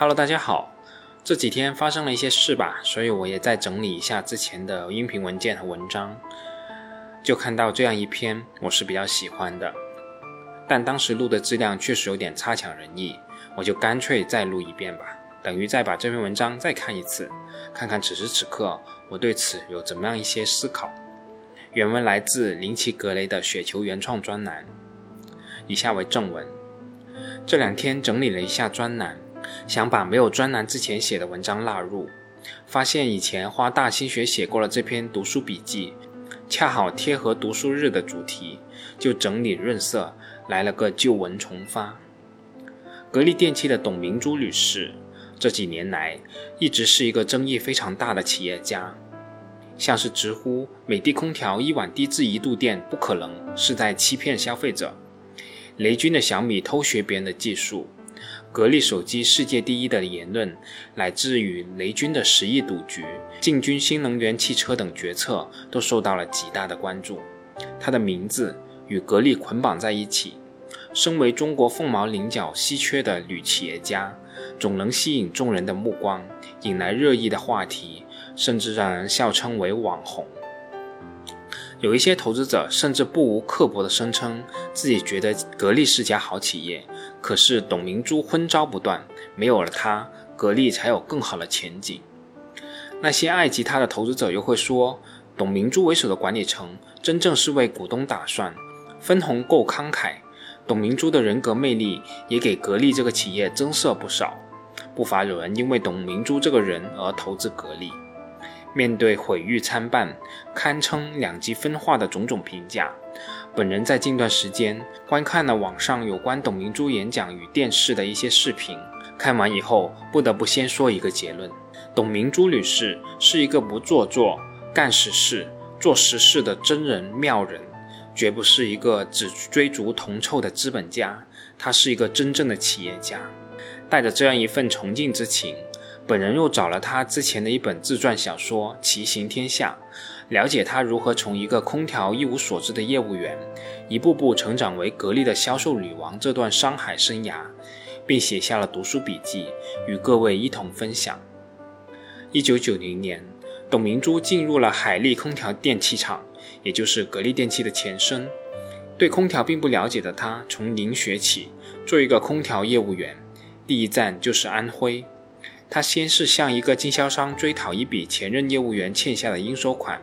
Hello，大家好。这几天发生了一些事吧，所以我也在整理一下之前的音频文件和文章，就看到这样一篇我是比较喜欢的，但当时录的质量确实有点差强人意，我就干脆再录一遍吧，等于再把这篇文章再看一次，看看此时此刻我对此有怎么样一些思考。原文来自林奇格雷的雪球原创专栏，以下为正文。这两天整理了一下专栏。想把没有专栏之前写的文章纳入，发现以前花大心血写过了这篇读书笔记，恰好贴合读书日的主题，就整理润色，来了个旧文重发。格力电器的董明珠女士，这几年来一直是一个争议非常大的企业家，像是直呼美的空调一碗低至一度电不可能，是在欺骗消费者；雷军的小米偷学别人的技术。格力手机世界第一的言论，乃至于雷军的十亿赌局、进军新能源汽车等决策，都受到了极大的关注。他的名字与格力捆绑在一起，身为中国凤毛麟角、稀缺的女企业家，总能吸引众人的目光，引来热议的话题，甚至让人笑称为网红。有一些投资者甚至不无刻薄地声称，自己觉得格力是家好企业。可是董明珠昏招不断，没有了她，格力才有更好的前景。那些爱吉他的投资者又会说，董明珠为首的管理层真正是为股东打算，分红够慷慨。董明珠的人格魅力也给格力这个企业增色不少，不乏有人因为董明珠这个人而投资格力。面对毁誉参半、堪称两极分化的种种评价。本人在近段时间观看了网上有关董明珠演讲与电视的一些视频，看完以后不得不先说一个结论：董明珠女士是一个不做作、干实事、做实事的真人妙人，绝不是一个只追逐铜臭的资本家，她是一个真正的企业家。带着这样一份崇敬之情。本人又找了他之前的一本自传小说《骑行天下》，了解他如何从一个空调一无所知的业务员，一步步成长为格力的销售女王这段商海生涯，并写下了读书笔记，与各位一同分享。一九九零年，董明珠进入了海力空调电器厂，也就是格力电器的前身。对空调并不了解的她，从零学起，做一个空调业务员，第一站就是安徽。他先是向一个经销商追讨一笔前任业务员欠下的应收款，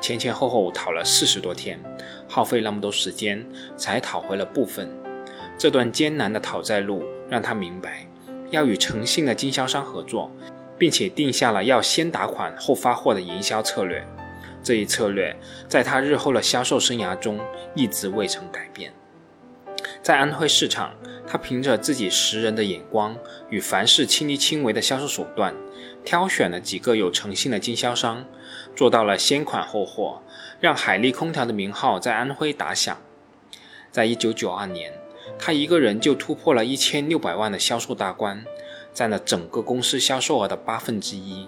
前前后后讨了四十多天，耗费那么多时间才讨回了部分。这段艰难的讨债路让他明白，要与诚信的经销商合作，并且定下了要先打款后发货的营销策略。这一策略在他日后的销售生涯中一直未曾改变。在安徽市场。他凭着自己识人的眼光与凡事亲力亲为的销售手段，挑选了几个有诚信的经销商，做到了先款后货，让海利空调的名号在安徽打响。在一九九二年，他一个人就突破了一千六百万的销售大关，占了整个公司销售额的八分之一。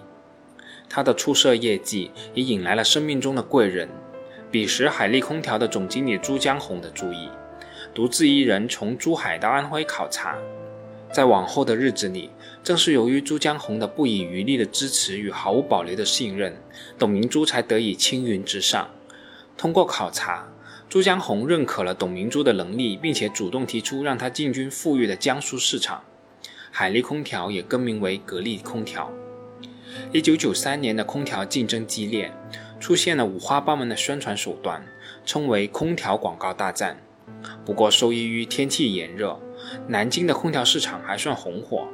他的出色业绩也引来了生命中的贵人，彼时海利空调的总经理朱江红的注意。独自一人从珠海到安徽考察，在往后的日子里，正是由于朱江红的不遗余力的支持与毫无保留的信任，董明珠才得以青云直上。通过考察，朱江红认可了董明珠的能力，并且主动提出让她进军富裕的江苏市场。海力空调也更名为格力空调。一九九三年的空调竞争激烈，出现了五花八门的宣传手段，称为空调广告大战。不过，受益于天气炎热，南京的空调市场还算红火。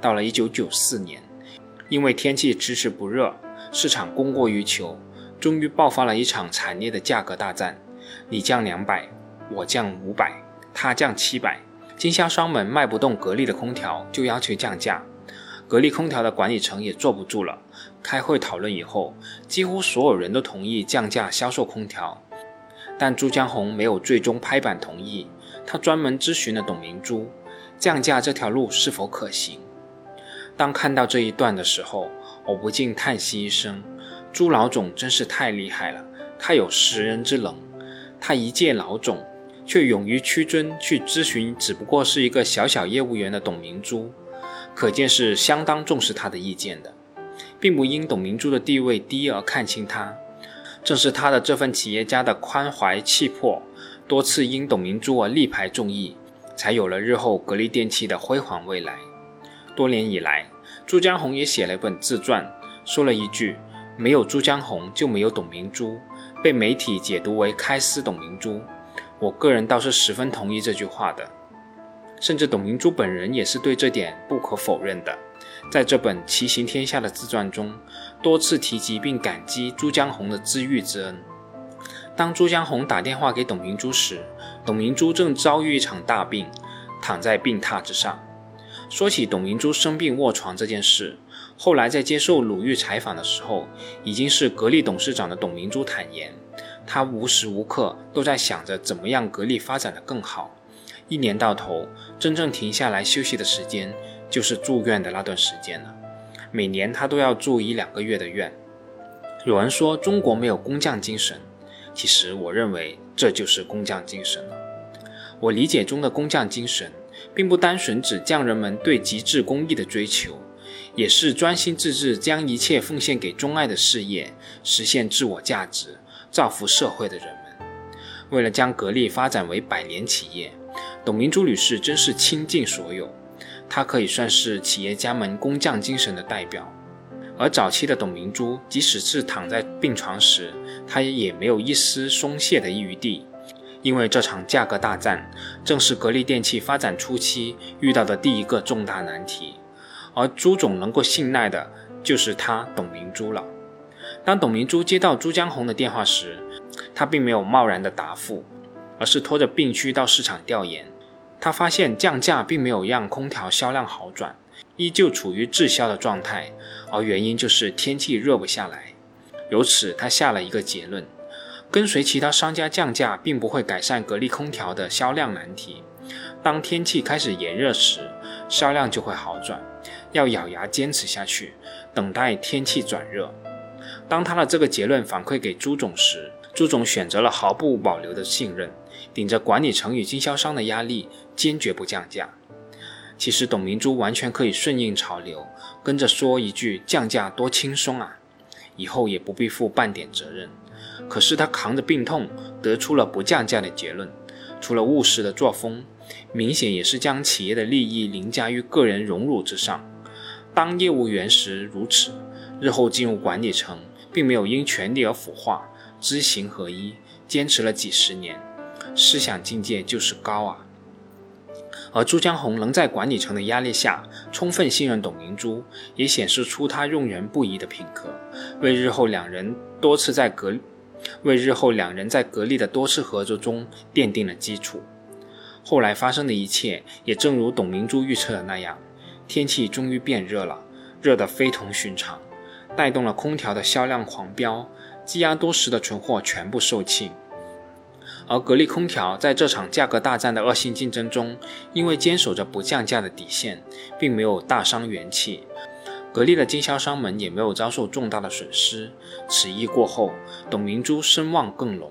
到了1994年，因为天气迟迟不热，市场供过于求，终于爆发了一场惨烈的价格大战。你降两百，我降五百，他降七百。经销商们卖不动格力的空调，就要求降价。格力空调的管理层也坐不住了，开会讨论以后，几乎所有人都同意降价销售空调。但朱江红没有最终拍板同意，他专门咨询了董明珠，降价这条路是否可行。当看到这一段的时候，我不禁叹息一声：朱老总真是太厉害了，他有识人之能。他一介老总，却勇于屈尊去咨询只不过是一个小小业务员的董明珠。可见是相当重视他的意见的，并不因董明珠的地位低而看轻他。正是他的这份企业家的宽怀气魄，多次因董明珠而力排众议，才有了日后格力电器的辉煌未来。多年以来，朱江洪也写了一本自传，说了一句：“没有朱江洪，就没有董明珠。”被媒体解读为开撕董明珠。我个人倒是十分同意这句话的，甚至董明珠本人也是对这点不可否认的。在这本《骑行天下》的自传中，多次提及并感激朱江洪的知遇之恩。当朱江洪打电话给董明珠时，董明珠正遭遇一场大病，躺在病榻之上。说起董明珠生病卧床这件事，后来在接受鲁豫采访的时候，已经是格力董事长的董明珠坦言。她无时无刻都在想着怎么样格力发展的更好。一年到头，真正停下来休息的时间就是住院的那段时间了。每年他都要住一两个月的院。有人说中国没有工匠精神，其实我认为这就是工匠精神了。我理解中的工匠精神，并不单纯指匠人们对极致工艺的追求，也是专心致志将一切奉献给钟爱的事业，实现自我价值。造福社会的人们，为了将格力发展为百年企业，董明珠女士真是倾尽所有。他可以算是企业家们工匠精神的代表。而早期的董明珠，即使是躺在病床时，她也没有一丝松懈的余地，因为这场价格大战正是格力电器发展初期遇到的第一个重大难题。而朱总能够信赖的，就是他董明珠了。当董明珠接到朱江红的电话时，他并没有贸然的答复，而是拖着病躯到市场调研。他发现降价并没有让空调销量好转，依旧处于滞销的状态，而原因就是天气热不下来。由此，他下了一个结论：跟随其他商家降价，并不会改善格力空调的销量难题。当天气开始炎热时，销量就会好转。要咬牙坚持下去，等待天气转热。当他的这个结论反馈给朱总时，朱总选择了毫不保留的信任，顶着管理层与经销商的压力，坚决不降价。其实董明珠完全可以顺应潮流，跟着说一句降价多轻松啊，以后也不必负半点责任。可是他扛着病痛，得出了不降价的结论，除了务实的作风，明显也是将企业的利益凌驾于个人荣辱之上。当业务员时如此。日后进入管理层，并没有因权力而腐化，知行合一，坚持了几十年，思想境界就是高啊。而朱江洪能在管理层的压力下充分信任董明珠，也显示出他用人不疑的品格，为日后两人多次在格，为日后两人在格力的多次合作中奠定了基础。后来发生的一切，也正如董明珠预测的那样，天气终于变热了，热得非同寻常。带动了空调的销量狂飙，积压多时的存货全部售罄。而格力空调在这场价格大战的恶性竞争中，因为坚守着不降价的底线，并没有大伤元气。格力的经销商们也没有遭受重大的损失。此役过后，董明珠声望更隆。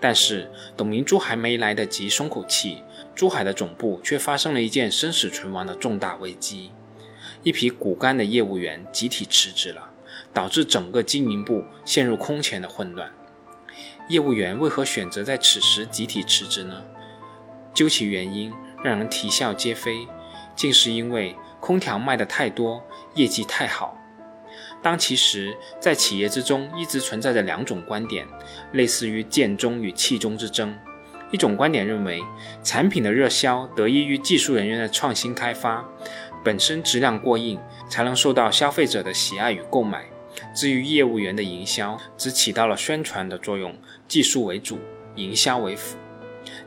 但是，董明珠还没来得及松口气，珠海的总部却发生了一件生死存亡的重大危机：一批骨干的业务员集体辞职了。导致整个经营部陷入空前的混乱。业务员为何选择在此时集体辞职呢？究其原因，让人啼笑皆非，竟是因为空调卖的太多，业绩太好。当其实，在企业之中一直存在着两种观点，类似于剑中与气中之争。一种观点认为，产品的热销得益于技术人员的创新开发，本身质量过硬，才能受到消费者的喜爱与购买。至于业务员的营销，只起到了宣传的作用，技术为主，营销为辅。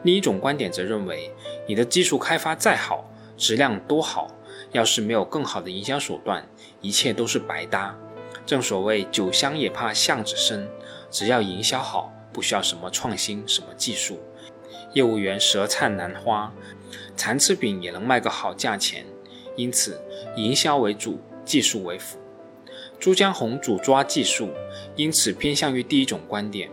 另一种观点则认为，你的技术开发再好，质量多好，要是没有更好的营销手段，一切都是白搭。正所谓酒香也怕巷子深，只要营销好，不需要什么创新，什么技术。业务员舌灿兰花，残次品也能卖个好价钱。因此，营销为主，技术为辅。朱江洪主抓技术，因此偏向于第一种观点。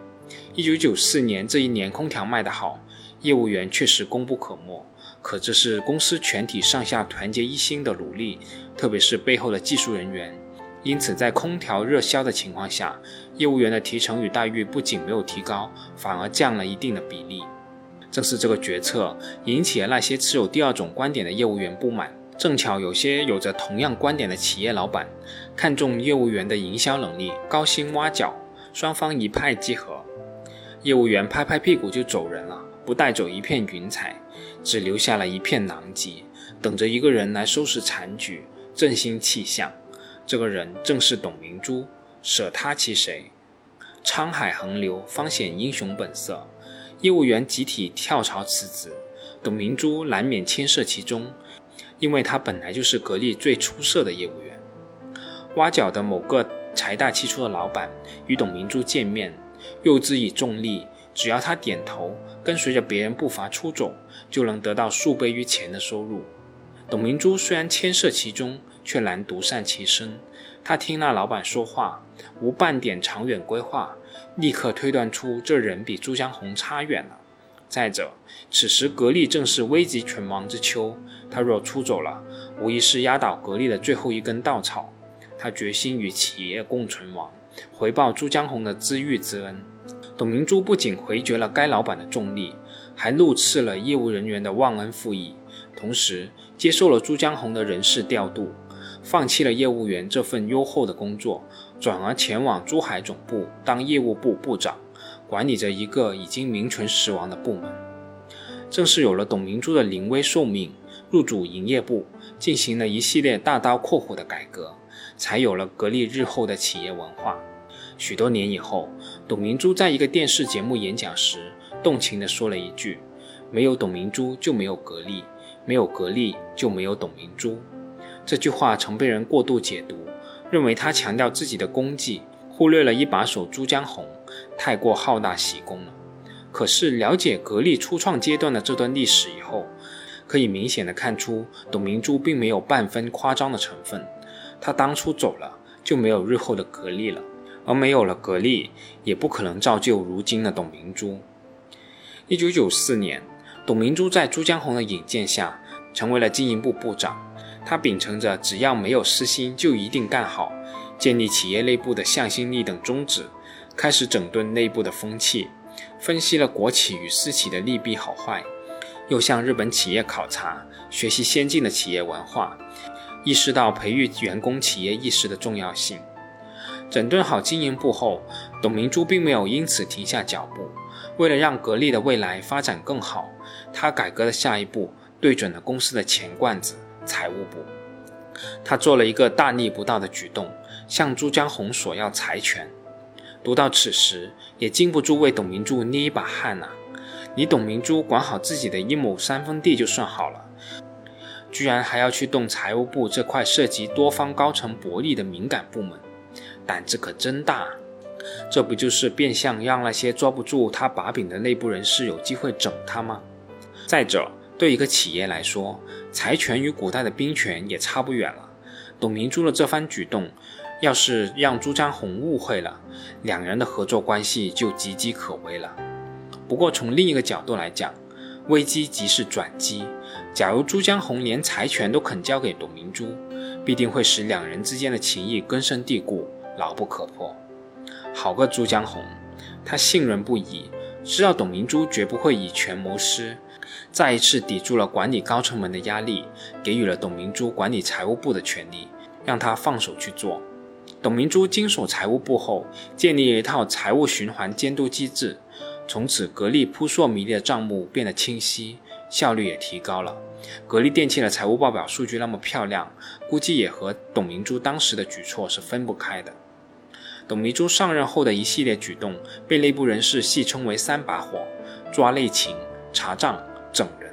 一九九四年这一年，空调卖得好，业务员确实功不可没，可这是公司全体上下团结一心的努力，特别是背后的技术人员。因此，在空调热销的情况下，业务员的提成与待遇不仅没有提高，反而降了一定的比例。正是这个决策引起了那些持有第二种观点的业务员不满。正巧有些有着同样观点的企业老板看中业务员的营销能力，高薪挖角，双方一拍即合。业务员拍拍屁股就走人了，不带走一片云彩，只留下了一片狼藉，等着一个人来收拾残局，振兴气象。这个人正是董明珠，舍他其谁？沧海横流，方显英雄本色。业务员集体跳槽辞职，董明珠难免牵涉其中，因为他本来就是格力最出色的业务员。挖角的某个财大气粗的老板与董明珠见面，又自以重利，只要他点头，跟随着别人步伐出走，就能得到数倍于钱的收入。董明珠虽然牵涉其中，却难独善其身。他听那老板说话，无半点长远规划。立刻推断出这人比朱江红差远了。再者，此时格力正是危急存亡之秋，他若出走了，无疑是压倒格力的最后一根稻草。他决心与企业共存亡，回报朱江红的知遇之恩。董明珠不仅回绝了该老板的重利，还怒斥了业务人员的忘恩负义，同时接受了朱江红的人事调度。放弃了业务员这份优厚的工作，转而前往珠海总部当业务部部长，管理着一个已经名存实亡的部门。正是有了董明珠的临危受命，入主营业部，进行了一系列大刀阔斧的改革，才有了格力日后的企业文化。许多年以后，董明珠在一个电视节目演讲时，动情地说了一句：“没有董明珠就没有格力，没有格力就没有董明珠。”这句话曾被人过度解读，认为他强调自己的功绩，忽略了一把手朱江红，太过好大喜功了。可是了解格力初创阶段的这段历史以后，可以明显的看出，董明珠并没有半分夸张的成分。他当初走了，就没有日后的格力了，而没有了格力，也不可能造就如今的董明珠。一九九四年，董明珠在朱江红的引荐下，成为了经营部部长。他秉承着只要没有私心就一定干好，建立企业内部的向心力等宗旨，开始整顿内部的风气，分析了国企与私企的利弊好坏，又向日本企业考察，学习先进的企业文化，意识到培育员工企业意识的重要性。整顿好经营部后，董明珠并没有因此停下脚步，为了让格力的未来发展更好，他改革的下一步对准了公司的钱罐子。财务部，他做了一个大逆不道的举动，向朱江红索要财权。读到此时，也禁不住为董明珠捏一把汗呐！你董明珠管好自己的一亩三分地就算好了，居然还要去动财务部这块涉及多方高层博弈的敏感部门，胆子可真大！这不就是变相让那些抓不住他把柄的内部人士有机会整他吗？再者，对一个企业来说，财权与古代的兵权也差不远了。董明珠的这番举动，要是让朱江红误会了，两人的合作关系就岌岌可危了。不过从另一个角度来讲，危机即是转机。假如朱江红连财权都肯交给董明珠，必定会使两人之间的情谊根深蒂固，牢不可破。好个朱江红，他信任不疑，知道董明珠绝不会以权谋私。再一次抵住了管理高层们的压力，给予了董明珠管理财务部的权利，让他放手去做。董明珠经手财务部后，建立了一套财务循环监督机制，从此格力扑朔迷离的账目变得清晰，效率也提高了。格力电器的财务报表数据那么漂亮，估计也和董明珠当时的举措是分不开的。董明珠上任后的一系列举动，被内部人士戏称为“三把火”：抓内情、查账。整人，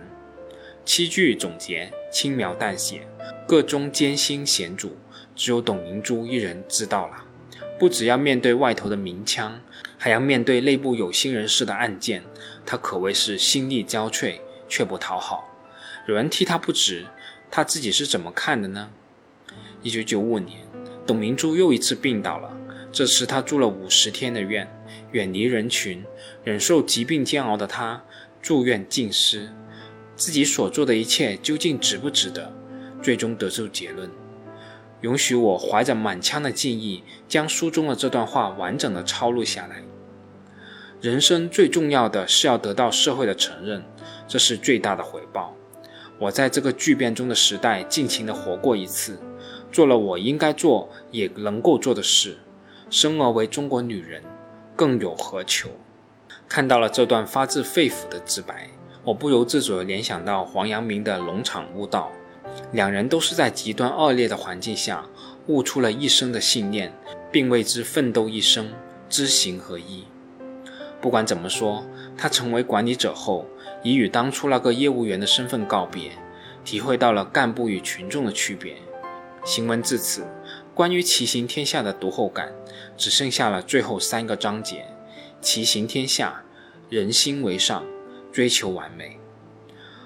七句总结轻描淡写，个中艰辛险阻，只有董明珠一人知道了。不只要面对外头的明枪，还要面对内部有心人士的暗箭，他可谓是心力交瘁，却不讨好。有人替他不值，他自己是怎么看的呢？一九九五年，董明珠又一次病倒了，这次她住了五十天的院，远离人群，忍受疾病煎熬的她。住院静思，自己所做的一切究竟值不值得，最终得出结论。允许我怀着满腔的敬意，将书中的这段话完整的抄录下来。人生最重要的是要得到社会的承认，这是最大的回报。我在这个巨变中的时代，尽情的活过一次，做了我应该做也能够做的事。生而为中国女人，更有何求？看到了这段发自肺腑的自白，我不由自主地联想到黄阳明的《农场悟道》。两人都是在极端恶劣的环境下悟出了一生的信念，并为之奋斗一生，知行合一。不管怎么说，他成为管理者后，已与当初那个业务员的身份告别，体会到了干部与群众的区别。行文至此，关于骑行天下的读后感，只剩下了最后三个章节：骑行天下，人心为上，追求完美。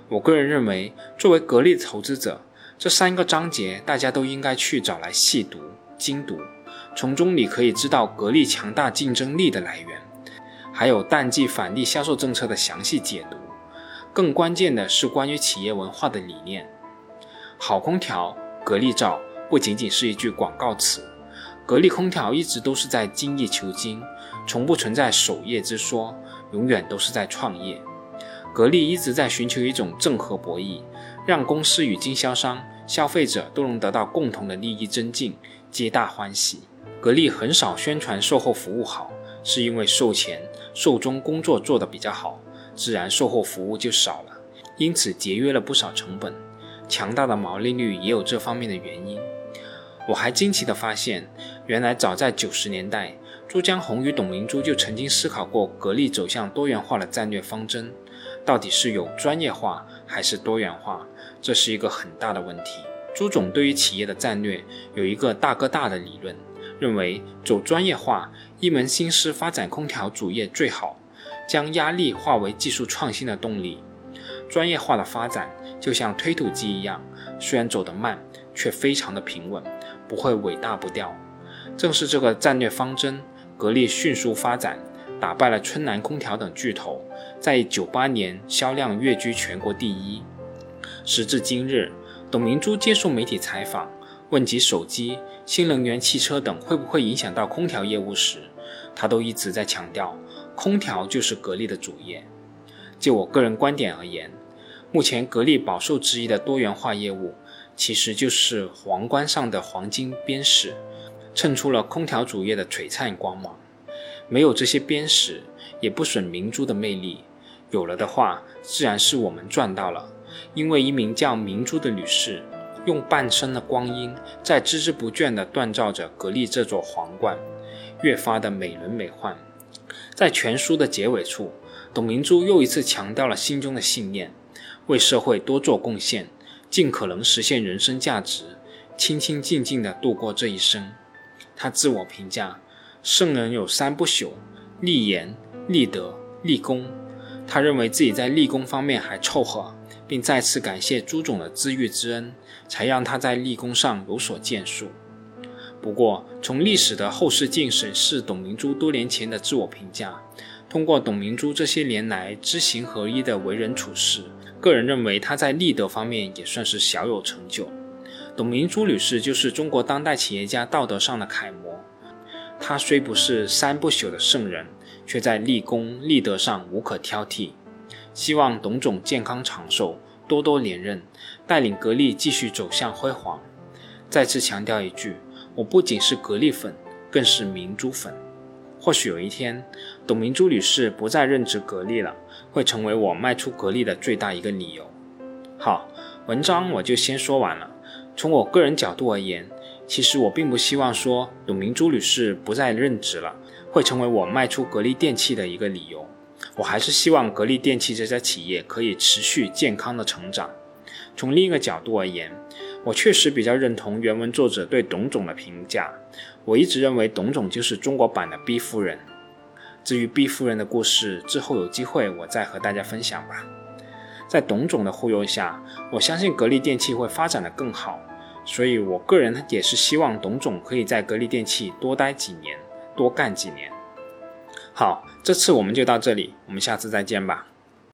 我个人认为，作为格力投资者，这三个章节大家都应该去找来细读、精读，从中你可以知道格力强大竞争力的来源，还有淡季返利销售政策的详细解读。更关键的是关于企业文化的理念。好空调，格力造，不仅仅是一句广告词。格力空调一直都是在精益求精，从不存在守业之说，永远都是在创业。格力一直在寻求一种正和博弈，让公司与经销商、消费者都能得到共同的利益增进，皆大欢喜。格力很少宣传售后服务好，是因为售前、售中工作做得比较好，自然售后服务就少了，因此节约了不少成本。强大的毛利率也有这方面的原因。我还惊奇地发现，原来早在九十年代，朱江洪与董明珠就曾经思考过格力走向多元化的战略方针。到底是有专业化还是多元化，这是一个很大的问题。朱总对于企业的战略有一个大哥大的理论，认为走专业化，一门心思发展空调主业最好，将压力化为技术创新的动力。专业化的发展就像推土机一样，虽然走得慢，却非常的平稳，不会尾大不掉。正是这个战略方针，格力迅速发展。打败了春兰空调等巨头，在九八年销量跃居全国第一。时至今日，董明珠接受媒体采访，问及手机、新能源汽车等会不会影响到空调业务时，她都一直在强调，空调就是格力的主业。就我个人观点而言，目前格力饱受质疑的多元化业务，其实就是皇冠上的黄金边饰，衬出了空调主业的璀璨光芒。没有这些边饰，也不损明珠的魅力。有了的话，自然是我们赚到了。因为一名叫明珠的女士，用半生的光阴，在孜孜不倦地锻造着格力这座皇冠，越发的美轮美奂。在全书的结尾处，董明珠又一次强调了心中的信念：为社会多做贡献，尽可能实现人生价值，清清静静地度过这一生。她自我评价。圣人有三不朽：立言、立德、立功。他认为自己在立功方面还凑合，并再次感谢朱总的知遇之恩，才让他在立功上有所建树。不过，从历史的后视镜审视董明珠多年前的自我评价，通过董明珠这些年来知行合一的为人处事，个人认为她在立德方面也算是小有成就。董明珠女士就是中国当代企业家道德上的楷模。他虽不是三不朽的圣人，却在立功立德上无可挑剔。希望董总健康长寿，多多连任，带领格力继续走向辉煌。再次强调一句，我不仅是格力粉，更是明珠粉。或许有一天，董明珠女士不再任职格力了，会成为我卖出格力的最大一个理由。好，文章我就先说完了。从我个人角度而言。其实我并不希望说董明珠女士不再任职了，会成为我卖出格力电器的一个理由。我还是希望格力电器这家企业可以持续健康的成长。从另一个角度而言，我确实比较认同原文作者对董总的评价。我一直认为董总就是中国版的 B 夫人。至于 B 夫人的故事，之后有机会我再和大家分享吧。在董总的忽悠下，我相信格力电器会发展的更好。所以，我个人也是希望董总可以在格力电器多待几年，多干几年。好，这次我们就到这里，我们下次再见吧。